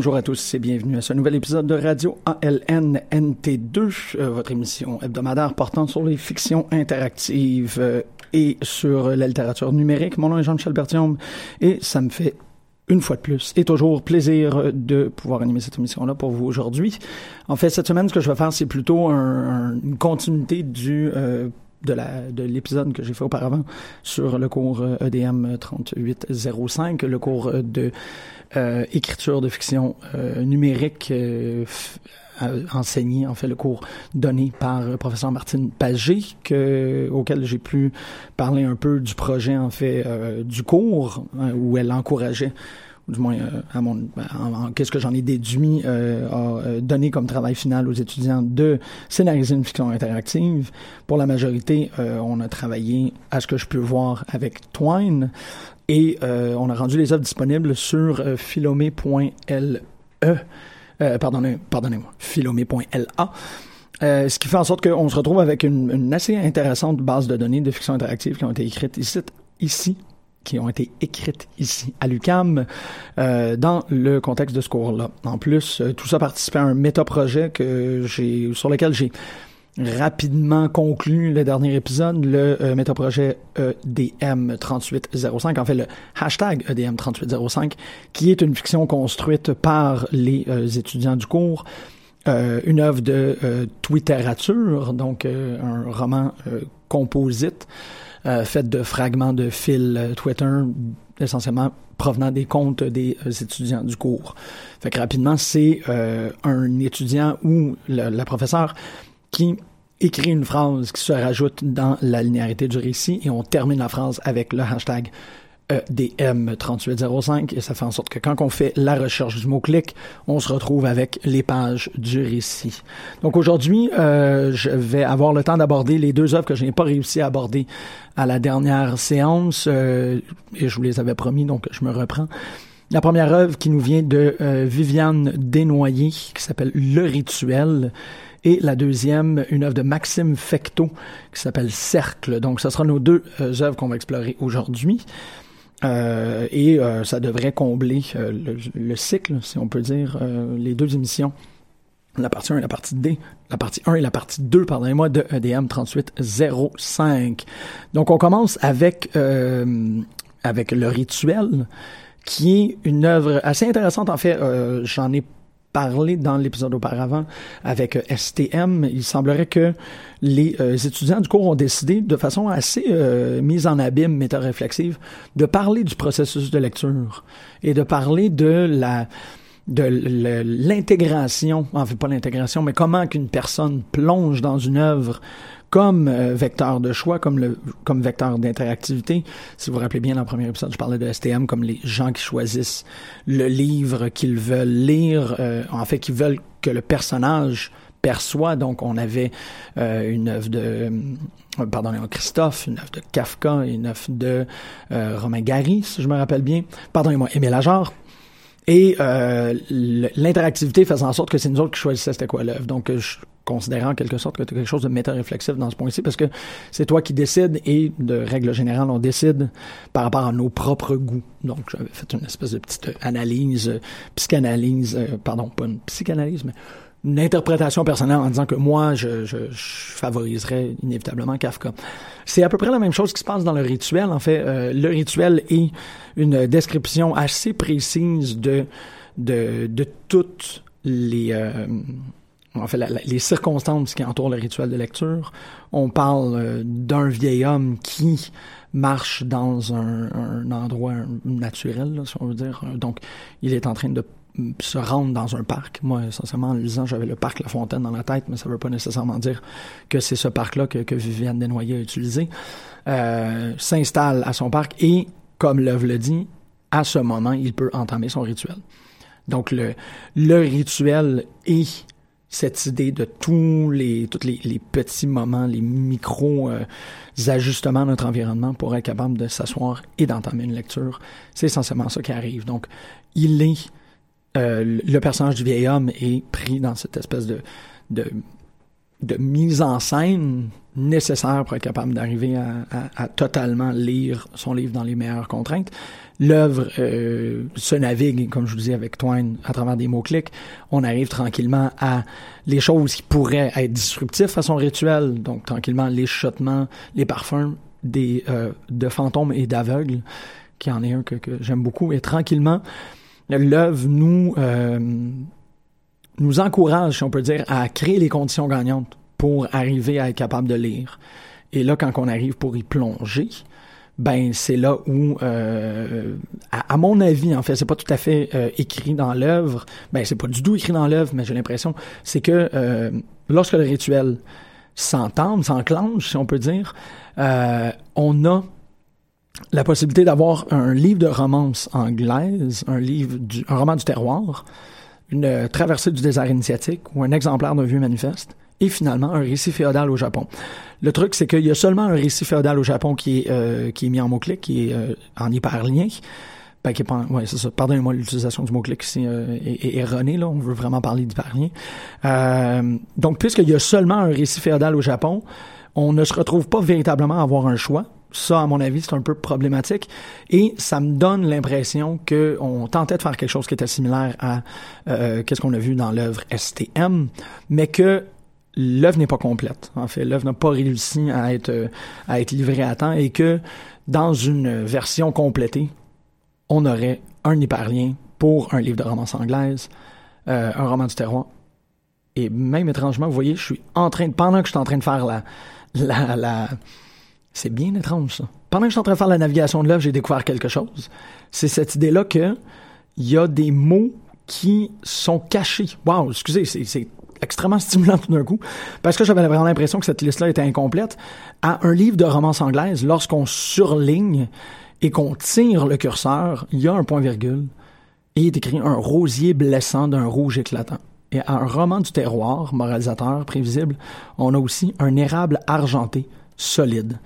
Bonjour à tous et bienvenue à ce nouvel épisode de Radio ALN NT2, euh, votre émission hebdomadaire portant sur les fictions interactives euh, et sur la littérature numérique. Mon nom est Jean-Michel Bertium et ça me fait une fois de plus et toujours plaisir de pouvoir animer cette émission-là pour vous aujourd'hui. En fait, cette semaine, ce que je vais faire, c'est plutôt un- un- une continuité du... euh, de la de l'épisode que j'ai fait auparavant sur le cours euh, EDM 3805, le cours euh, de euh, écriture de fiction euh, numérique euh, euh, enseigné, en fait, le cours donné par euh, professeur Martine Pagé, que, auquel j'ai pu parler un peu du projet, en fait, du cours, hein, où elle encourageait ou du moins euh, à mon en- en- qu'est-ce que j'en ai déduit euh, à euh, donner comme travail final aux étudiants de scénariser une fiction interactive. Pour la majorité, on a travaillé à ce que je peux voir avec Twine et on a rendu les œuvres disponibles sur philomé.le. Pardonnez, pardonnez-moi, philomé.la. Ce qui fait en sorte qu'on se retrouve avec une, assez intéressante base de données de fiction interactive qui ont été écrites ici qui ont été écrites ici à l'UCAM euh, dans le contexte de ce cours-là. En plus, euh, tout ça participait à un méta-projet que j'ai sur lequel j'ai rapidement conclu le dernier épisode, le euh, métaprojet EDM3805, en fait le hashtag E EDM3805, qui est une fiction construite par les euh, étudiants du cours, une œuvre de twitterature, donc un roman composite euh, fait de fragments de fil euh, Twitter, essentiellement provenant des comptes des euh, étudiants du cours. Fait que rapidement, c'est un étudiant ou la professeure qui écrit une phrase qui se rajoute dans la linéarité du récit et on termine la phrase avec le hashtag EDM3805 et ça fait en sorte que quand on fait la recherche du mot-clic, on se retrouve avec les pages du récit. Donc aujourd'hui, euh, je vais avoir le temps d'aborder les deux œuvres que je n'ai pas réussi à aborder à la dernière séance euh, et je vous les avais promis, donc je me reprends. La première œuvre qui nous vient de euh, Viviane Desnoyers, qui s'appelle Le Rituel, et la deuxième, une œuvre de Maxime Fecteau, qui s'appelle Cercle. Donc, ce sera nos deux euh, œuvres qu'on va explorer aujourd'hui. Euh, et euh, ça devrait combler euh, le, le cycle, si on peut dire, les deux émissions. La partie 1 et la partie D, la partie 1 et la partie 2, pardonnez-moi, de EDM 3805. Donc, on commence avec, avec le rituel, qui est une œuvre assez intéressante. En fait, j'en ai parlé dans l'épisode auparavant avec euh, STM, il semblerait que les euh, étudiants du cours ont décidé de façon assez euh, mise en abîme, méta-réflexive, de parler du processus de lecture et de parler de la de l'intégration, enfin pas l'intégration, mais comment qu'une personne plonge dans une œuvre comme euh, vecteur de choix, comme le comme vecteur d'interactivité. Si vous vous rappelez bien dans le premier épisode, je parlais de STM comme les gens qui choisissent le livre qu'ils veulent lire, euh, en fait, qui veulent que le personnage perçoit. Donc, on avait euh, une œuvre de, pardon, Christophe, une œuvre de Kafka, une œuvre de Romain Gary, si je me rappelle bien. Pardonnez-moi, Émile Ajar. Et l'interactivité faisait en sorte que c'est nous autres qui choisissaient c'était quoi l'œuvre. Donc, je considérant en quelque sorte que tu as quelque chose de méta-réflexif dans ce point-ci, parce que c'est toi qui décides et de règle générale, on décide par rapport à nos propres goûts. Donc, j'avais fait une espèce de petite analyse, euh, psychanalyse, euh, pardon, pas une psychanalyse, mais une interprétation personnelle en disant que moi, je, je, favoriserais inévitablement Kafka. C'est à peu près la même chose qui se passe dans le rituel. En fait, euh, le rituel est une description assez précise de de, de toutes les en fait, les circonstances qui entourent le rituel de lecture. On parle euh, d'un vieil homme qui marche dans un, endroit naturel, si on veut dire. Donc, il est en train de se rendre dans un parc. Moi, essentiellement, en lisant, j'avais le parc La Fontaine dans la tête, mais ça ne veut pas nécessairement dire que c'est ce parc-là que, Viviane Desnoyers a utilisé. Euh, s'installe à son parc et, comme l'œuvre le dit, à ce moment, il peut entamer son rituel. Donc, le, le rituel est cette idée de tous les, tous les, les petits moments, les micros euh, ajustements de notre environnement pour être capable de s'asseoir et d'entamer une lecture. C'est essentiellement ça qui arrive. Donc, il est, euh, le personnage du vieil homme est pris dans cette espèce de, de, de mise en scène nécessaire pour être capable d'arriver à, à, à, totalement lire son livre dans les meilleures contraintes l'œuvre euh, se navigue, comme je vous disais avec Twine, à travers des mots-clics. On arrive tranquillement à les choses qui pourraient être disruptifs à son rituel. Donc, tranquillement, les chuchotements, les parfums des, euh, de fantômes et d'aveugles, qui en est un que, que j'aime beaucoup. Et tranquillement, l'œuvre nous, euh, nous encourage, si on peut dire, à créer les conditions gagnantes pour arriver à être capable de lire. Et là, quand on arrive pour y plonger, ben c'est là où, euh, à, mon avis, en fait, c'est pas tout à fait euh, écrit dans l'œuvre. Ben c'est pas du tout écrit dans l'œuvre, mais j'ai l'impression, c'est que euh, lorsque le rituel s'entame, s'enclenche, si on peut dire, on a la possibilité d'avoir un livre de romance anglaise, un livre, du, un roman du terroir, une traversée du désert initiatique ou un exemplaire d'un vieux manifeste et finalement un récit féodal au Japon. Le truc, c'est qu'il y a seulement un récit féodal au Japon qui est, euh, qui est mis en mot-clic, qui est euh, en hyperlien. Ben, qui est pas, ouais, c'est ça. Pardonnez-moi l'utilisation du mot-clic ici euh, est, erronée, là. On veut vraiment parler d'hyperlien. Euh, donc, puisqu'il y a seulement un récit féodal au Japon, on ne se retrouve pas véritablement à avoir un choix. Ça, à mon avis, c'est un peu problématique. Et ça me donne l'impression qu'on tentait de faire quelque chose qui était similaire à euh, qu'est-ce qu'on a vu dans l'œuvre STM, mais que l'œuvre n'est pas complète. En fait, l'œuvre n'a pas réussi à être à être livrée à temps et que dans une version complétée, on aurait un hyperlien pour un livre de romance anglaise, euh, un roman du terroir. Et même étrangement, vous voyez, je suis en train de, pendant que je suis en train de faire la, la, la c'est bien étrange ça. Pendant que je suis en train de faire la navigation de l'œuvre, j'ai découvert quelque chose. C'est cette idée-là que il y a des mots qui sont cachés. Wow, excusez, c'est extrêmement stimulant tout d'un coup, parce que j'avais vraiment l'impression que cette liste-là était incomplète. À un livre de romance anglaise, lorsqu'on surligne et qu'on tire le curseur, il y a un point-virgule et il est écrit un rosier blessant d'un rouge éclatant. Et à un roman du terroir, moralisateur, prévisible, on a aussi un érable argenté, solide.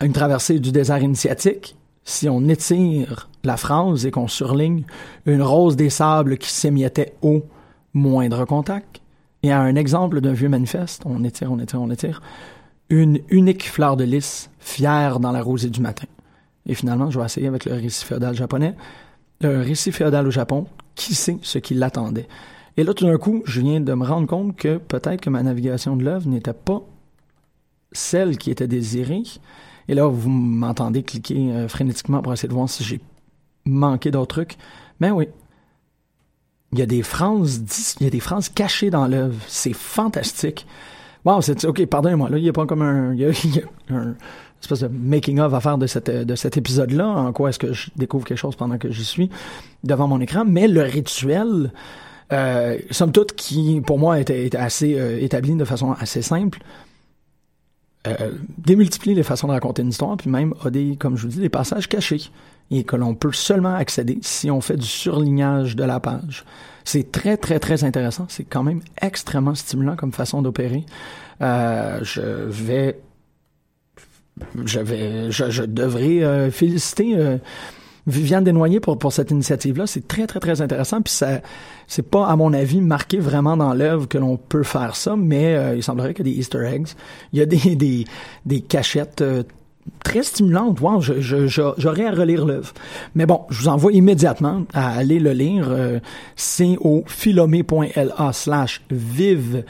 Une traversée du désert initiatique, si on étire la phrase et qu'on surligne une rose des sables qui s'émiettait au moindre contact, et à un exemple d'un vieux manifeste, on étire, on étire, on étire, une unique fleur de lys, fière dans la rosée du matin. Et finalement, je vais essayer avec le récit féodal japonais. Le récit féodal au Japon, qui sait ce qui l'attendait? Et là, tout d'un coup, je viens de me rendre compte que peut-être que ma navigation de l'œuvre n'était pas celle qui était désirée. Et là, vous m'entendez cliquer euh, frénétiquement pour essayer de voir si j'ai manqué d'autres trucs. Mais oui, il y a des phrases, il y a des phrases cachées dans l'œuvre. C'est fantastique. Wow, c'est ok. Pardonnez-moi. Là, il y a pas comme un, il y a, il un espèce de making of à faire de cette de cet épisode-là. En quoi est-ce que je découvre quelque chose pendant que j'y suis devant mon écran. Mais le rituel, euh, somme toute, qui pour moi était, était assez euh, établi de façon assez simple. Euh, démultiplie les façons de raconter une histoire, puis même a des, comme je vous dis, des passages cachés et que l'on peut seulement accéder si on fait du surlignage de la page. C'est très, très, très intéressant. C'est quand même extrêmement stimulant comme façon d'opérer. Euh, je vais... Je vais... Je, je devrais euh, féliciter... Viviane Desnoyers pour, pour cette initiative-là, c'est très, très, très intéressant. Puis ça, c'est pas, à mon avis, marqué vraiment dans l'œuvre que l'on peut faire ça, mais euh, il semblerait qu'il y a des Easter eggs. Il y a des, des, des cachettes euh, très stimulantes. Wow, j'aurais à relire l'œuvre. Mais bon, je vous envoie immédiatement à aller le lire. Euh, c'est au philomé.la slash vive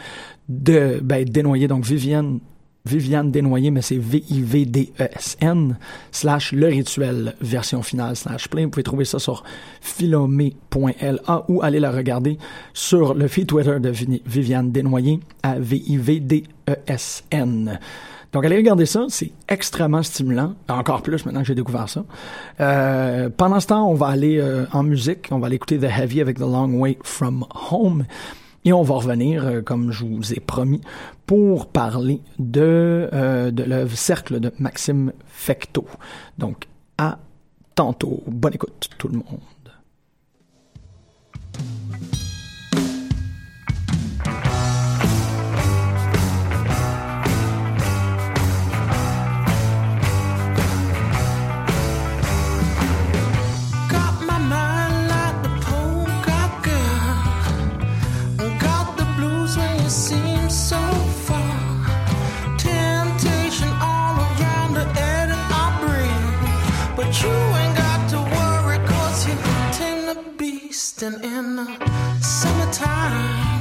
de, ben, Desnoyers, donc Viviane Viviane Desnoyers, mais c'est V-I-V-D-E-S-N, slash le rituel, version finale, slash play. Vous pouvez trouver ça sur philomé.la ou aller la regarder sur le feed Twitter de Vi- Viviane Desnoyers à V-I-V-D-E-S-N. Donc, allez regarder ça, c'est extrêmement stimulant, encore plus maintenant que j'ai découvert ça. Euh, pendant ce temps, on va aller euh, en musique, on va aller écouter The Heavy avec The Long Way From Home. Et on va revenir, euh, comme je vous ai promis, pour parler de, euh, de l'œuvre Cercle de Maxime Fecteau. Donc, à tantôt. Bonne écoute, tout le monde. Beast. And in the summertime,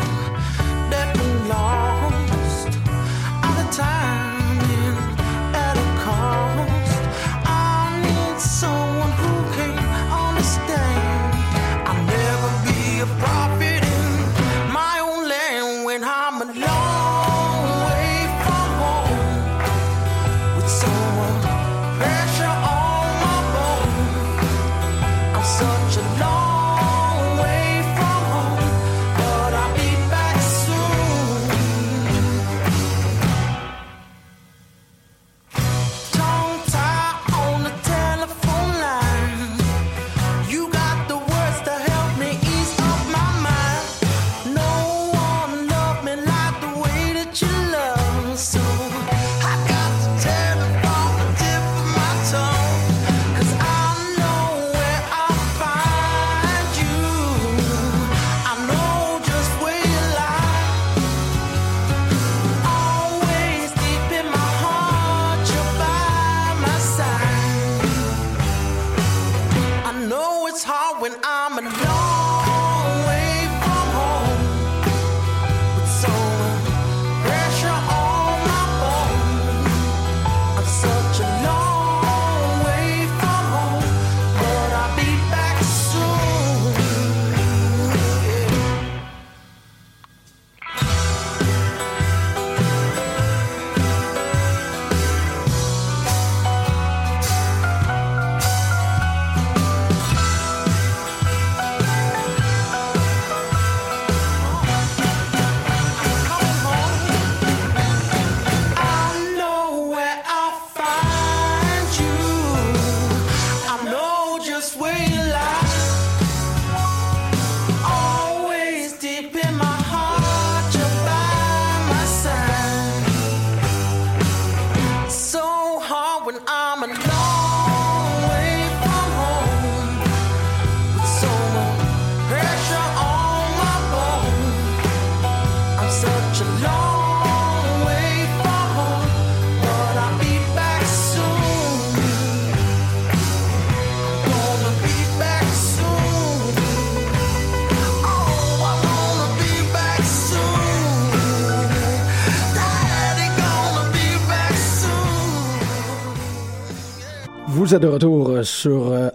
Vous êtes de retour euh, sur euh,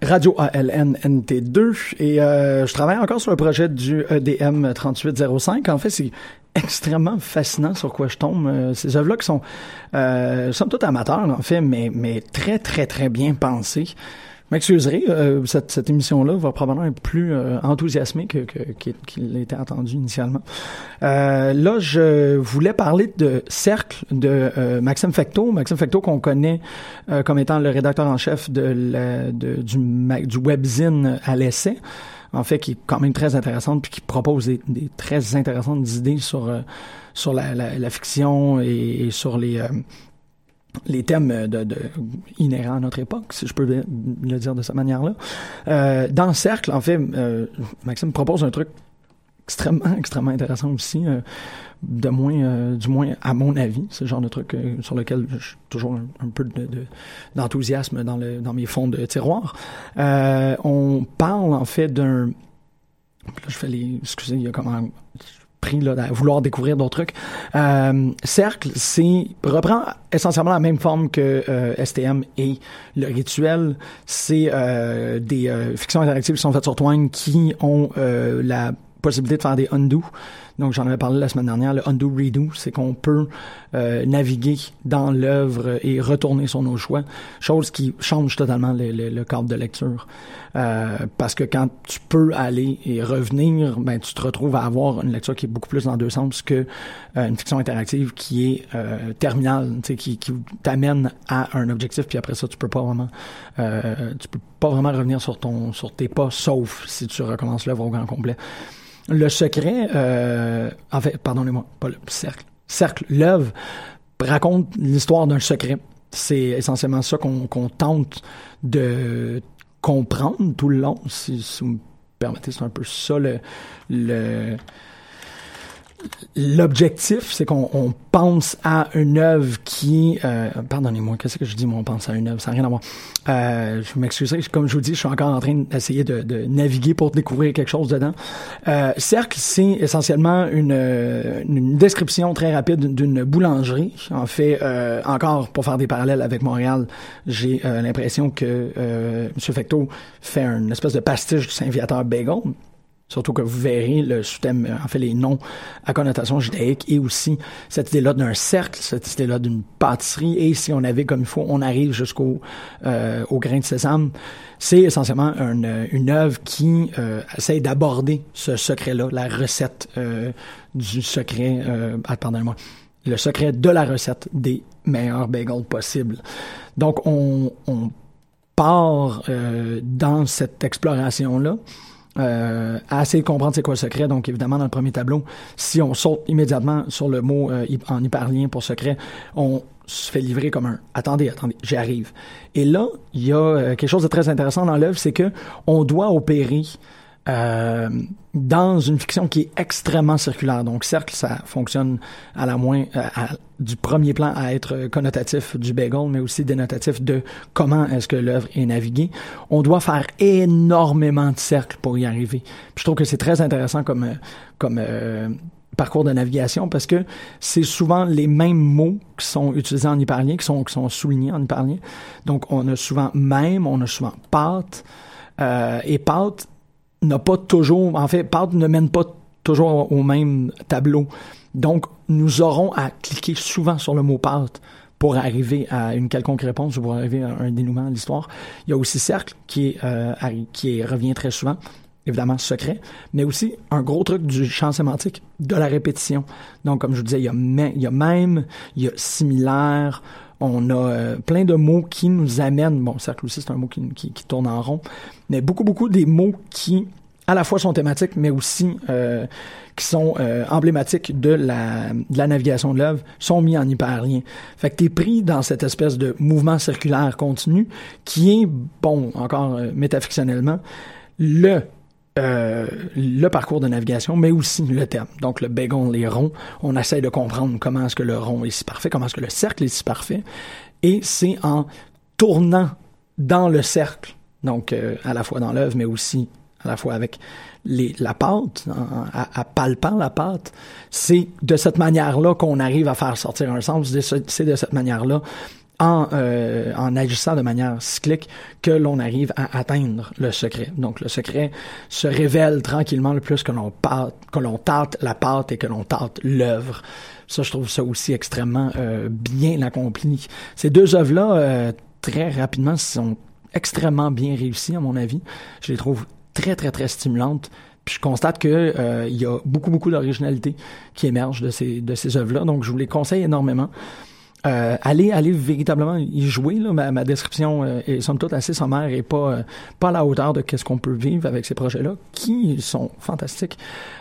Radio ALN NT2 et euh, je travaille encore sur le projet du EDM 3805. En fait, c'est extrêmement fascinant sur quoi je tombe. Ces œuvres-là qui sont, euh, somme toute amateurs en fait, mais, mais très très très bien pensées. M'excuserez, euh, cette, cette émission-là va probablement être plus euh, enthousiasmée que, que, qu'il était attendu initialement. Euh, là, je voulais parler de Cercle de euh, Maxime Fecto. Maxime Fecto qu'on connaît euh, comme étant le rédacteur en chef de la, de, du, du webzine à l'essai. En fait, qui est quand même très intéressante puis qui propose des, des très intéressantes idées sur euh, sur la, la, la fiction et, et sur les euh, les thèmes de, inhérents à notre époque, si je peux le dire de cette manière-là. Euh, dans Cercle, en fait, euh, Maxime propose un truc extrêmement, extrêmement intéressant aussi, euh, de moins, euh, du moins à mon avis, le genre de truc euh, sur lequel suis toujours un, peu de- de- d'enthousiasme dans, mes fonds de tiroir. Euh, on parle en fait d'un... Là, je fais les... Excusez, il y a comment à vouloir découvrir d'autres trucs. Euh, Cercle, c'est reprend essentiellement la même forme que euh, STM et le rituel. C'est euh, des fictions interactives qui sont faites sur Twine qui ont la possibilité de faire des undo. Donc j'en avais parlé la semaine dernière, le undo redo, c'est qu'on peut euh, naviguer dans l'œuvre et retourner sur nos choix, chose qui change totalement le, le- le cadre de lecture. Euh, parce que quand tu peux aller et revenir, ben tu te retrouves à avoir une lecture qui est beaucoup plus dans deux sens que euh, une fiction interactive qui est euh, terminale, qui, qui t'amène à un objectif, puis après ça tu peux pas vraiment, euh, tu peux pas vraiment revenir sur ton, sur tes pas, sauf si tu recommences l'œuvre au grand complet. Le secret, euh, en fait, pardonnez-moi, pas le cercle. Cercle, l'œuvre raconte l'histoire d'un secret. C'est essentiellement ça qu'on tente de comprendre tout le long. Si, si vous me permettez, c'est un peu ça le, le L'objectif, c'est qu'on on pense à une œuvre qui... Euh, Pardonnez-moi, qu'est-ce que je dis, moi, on pense à une œuvre? Ça n'a rien à voir. Euh, je m'excuserai, comme je vous dis, je suis encore en train d'essayer de, naviguer pour découvrir quelque chose dedans. Euh, Cercle, c'est essentiellement une, euh, description très rapide d'une boulangerie. En fait, encore pour faire des parallèles avec Montréal, j'ai l'impression que M. Fecto fait une espèce de pastiche du Saint-Viateur Bagel. Surtout que vous verrez le sous-thème, euh, en fait, les noms à connotation judaïque et aussi cette idée-là d'un cercle, cette idée-là d'une pâtisserie. Et si on avait comme il faut, on arrive jusqu'au euh, au grain de sésame. C'est essentiellement une, une œuvre qui euh, essaye d'aborder ce secret-là, la recette euh, du secret, euh, ah, pardonnez-moi, le secret de la recette des meilleurs bagels possibles. Donc, on, on part euh, dans cette exploration-là euh, à essayer de comprendre c'est quoi le secret. Donc, évidemment, dans le premier tableau, si on saute immédiatement sur le mot euh, en hyperlien pour secret, on se fait livrer comme un « attendez, attendez, j'y arrive ». Et là, il y a euh, quelque chose de très intéressant dans l'œuvre, c'est que on doit opérer euh, dans une fiction qui est extrêmement circulaire. Donc, cercle, ça fonctionne à la moins euh, du premier plan à être connotatif du bagel, mais aussi dénotatif de comment est-ce que l'œuvre est naviguée. On doit faire énormément de cercles pour y arriver. Puis je trouve que c'est très intéressant comme euh, comme euh, parcours de navigation parce que c'est souvent les mêmes mots qui sont utilisés en hyperlien, qui sont qui sont soulignés en hyperlien. Donc, on a souvent même, on a souvent pâte euh, et pâte n'a pas toujours, en fait, Pâte ne mène pas toujours au même tableau. Donc, nous aurons à cliquer souvent sur le mot pâte pour arriver à une quelconque réponse ou pour arriver à un dénouement à l'histoire. Il y a aussi cercle qui euh, qui revient très souvent évidemment secret, mais aussi un gros truc du champ sémantique, de la répétition. Donc, comme je vous disais, il y a, il y a même, il y a similaire, on a euh, plein de mots qui nous amènent, bon, cercle aussi c'est un mot qui, tourne en rond, mais beaucoup, beaucoup des mots qui à la fois sont thématiques, mais aussi euh, qui sont euh, emblématiques de la, de la navigation de l'œuvre, sont mis en hyperlien. Fait que t'es pris dans cette espèce de mouvement circulaire continu qui est, bon, encore euh, métafictionnellement, le euh, le parcours de navigation, mais aussi le thème. Donc, le bégon, les ronds, on essaie de comprendre comment est-ce que le rond est si parfait, comment est-ce que le cercle est si parfait. Et c'est en tournant dans le cercle, donc euh, à la fois dans l'œuvre, mais aussi à la fois avec les, la pâte, à, à palpant la pâte, c'est de cette manière-là qu'on arrive à faire sortir un sens. C'est de cette manière-là en, euh, en agissant de manière cyclique que l'on arrive à atteindre le secret. Donc le secret se révèle tranquillement le plus que l'on tâte la pâte et que l'on tâte l'œuvre. Ça, je trouve ça aussi extrêmement euh, bien accompli. Ces deux œuvres-là, euh, très rapidement, sont extrêmement bien réussies, à mon avis. Je les trouve très, très, très stimulantes. Puis je constate que euh, il y a beaucoup, beaucoup d'originalité qui émerge de ces, de ces œuvres-là. Donc, je vous les conseille énormément. Euh, allez, allez véritablement y jouer. Là. Ma, ma description euh, est somme toute assez sommaire et pas, euh, pas à la hauteur de qu'est-ce qu'on peut vivre avec ces projets-là, qui sont fantastiques.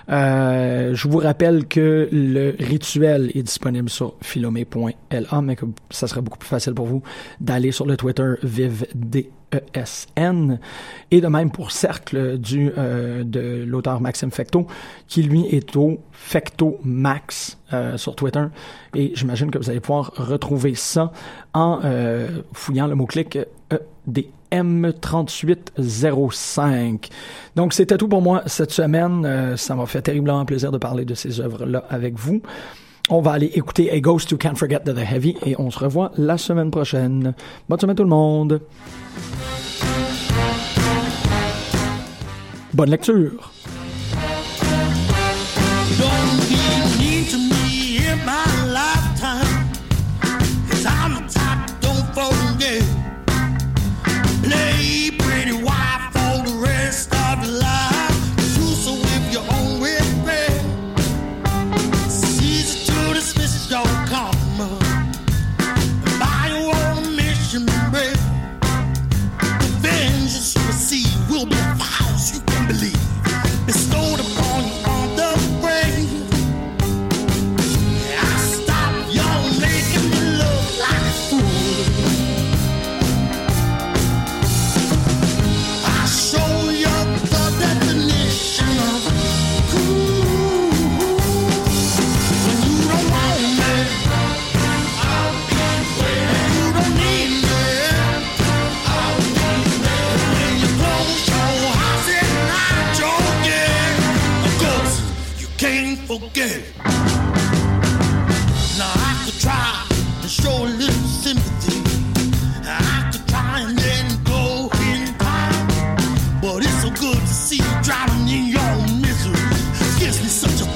Euh, je vous rappelle que le rituel est disponible sur philomé.la, mais que ça serait beaucoup plus facile pour vous d'aller sur le Twitter ViveD ESN, et de même pour Cercle du, euh, de l'auteur Maxime Fecto, qui lui est au Fecto Max euh, sur Twitter. Et j'imagine que vous allez pouvoir retrouver ça en euh, fouillant le mot-clic EDM3805. Donc c'était tout pour moi cette semaine. ça m'a fait terriblement plaisir de parler de ces œuvres-là avec vous. On va aller écouter A Ghost Who Can't Forget the Heavy et on se revoit la semaine prochaine. Bonne semaine tout le monde. Bonne lecture.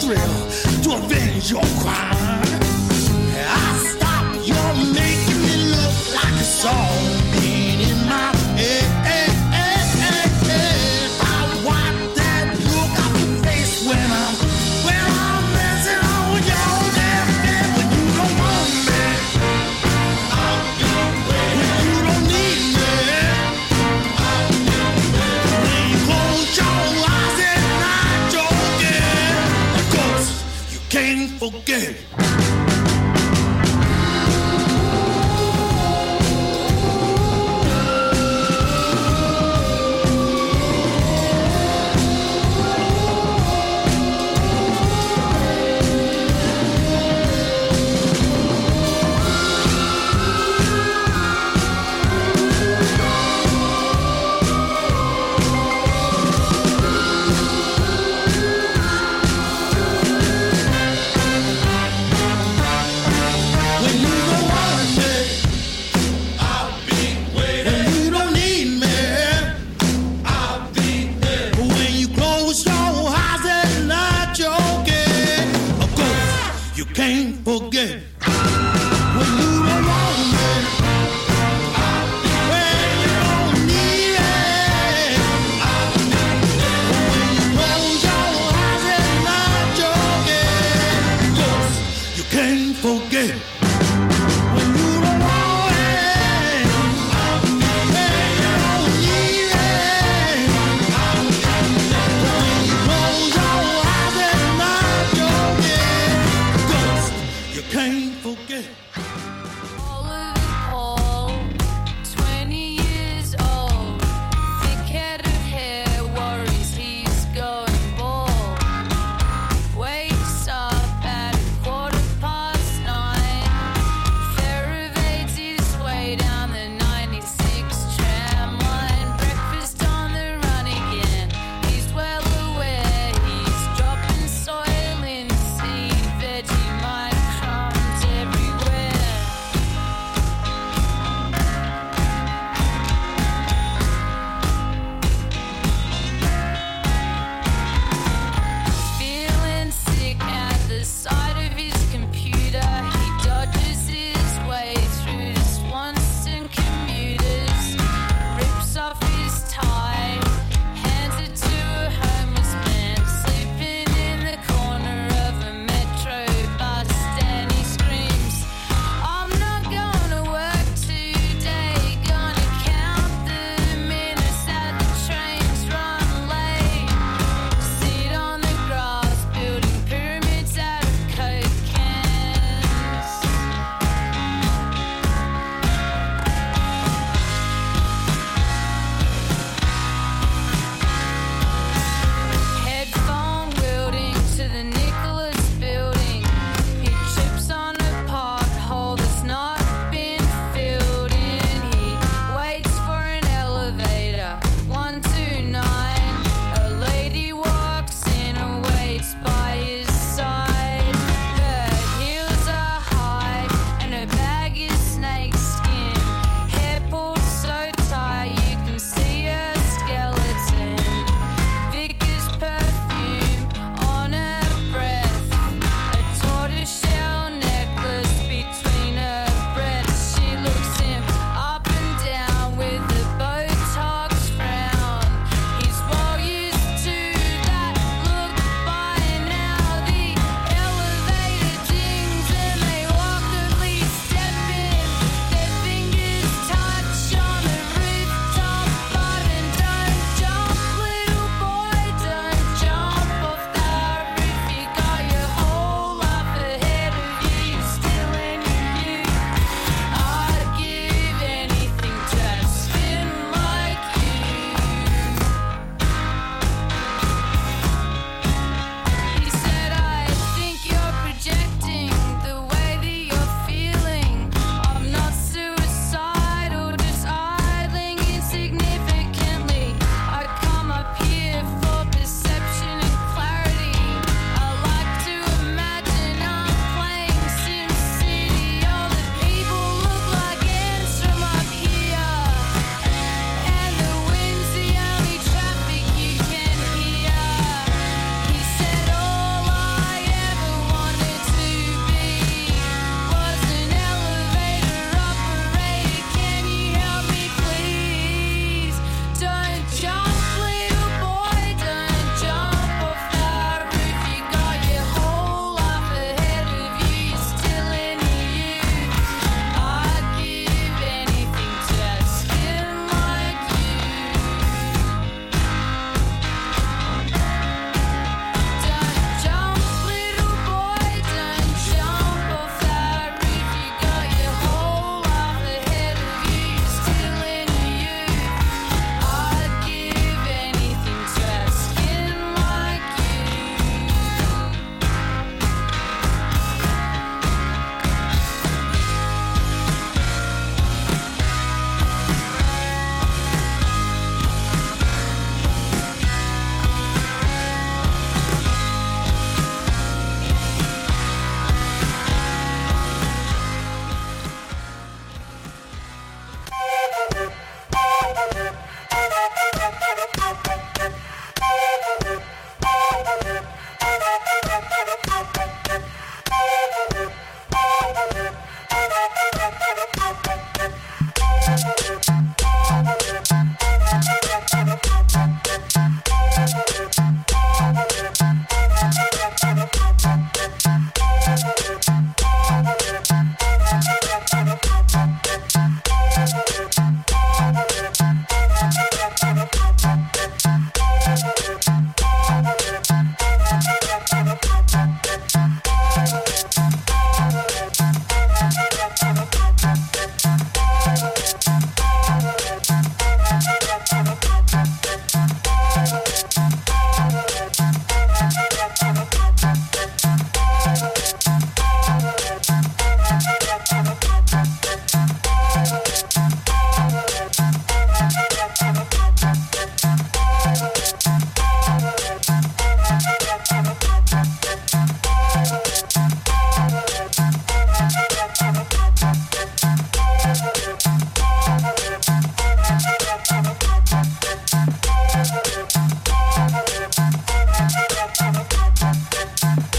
Me such a thrill to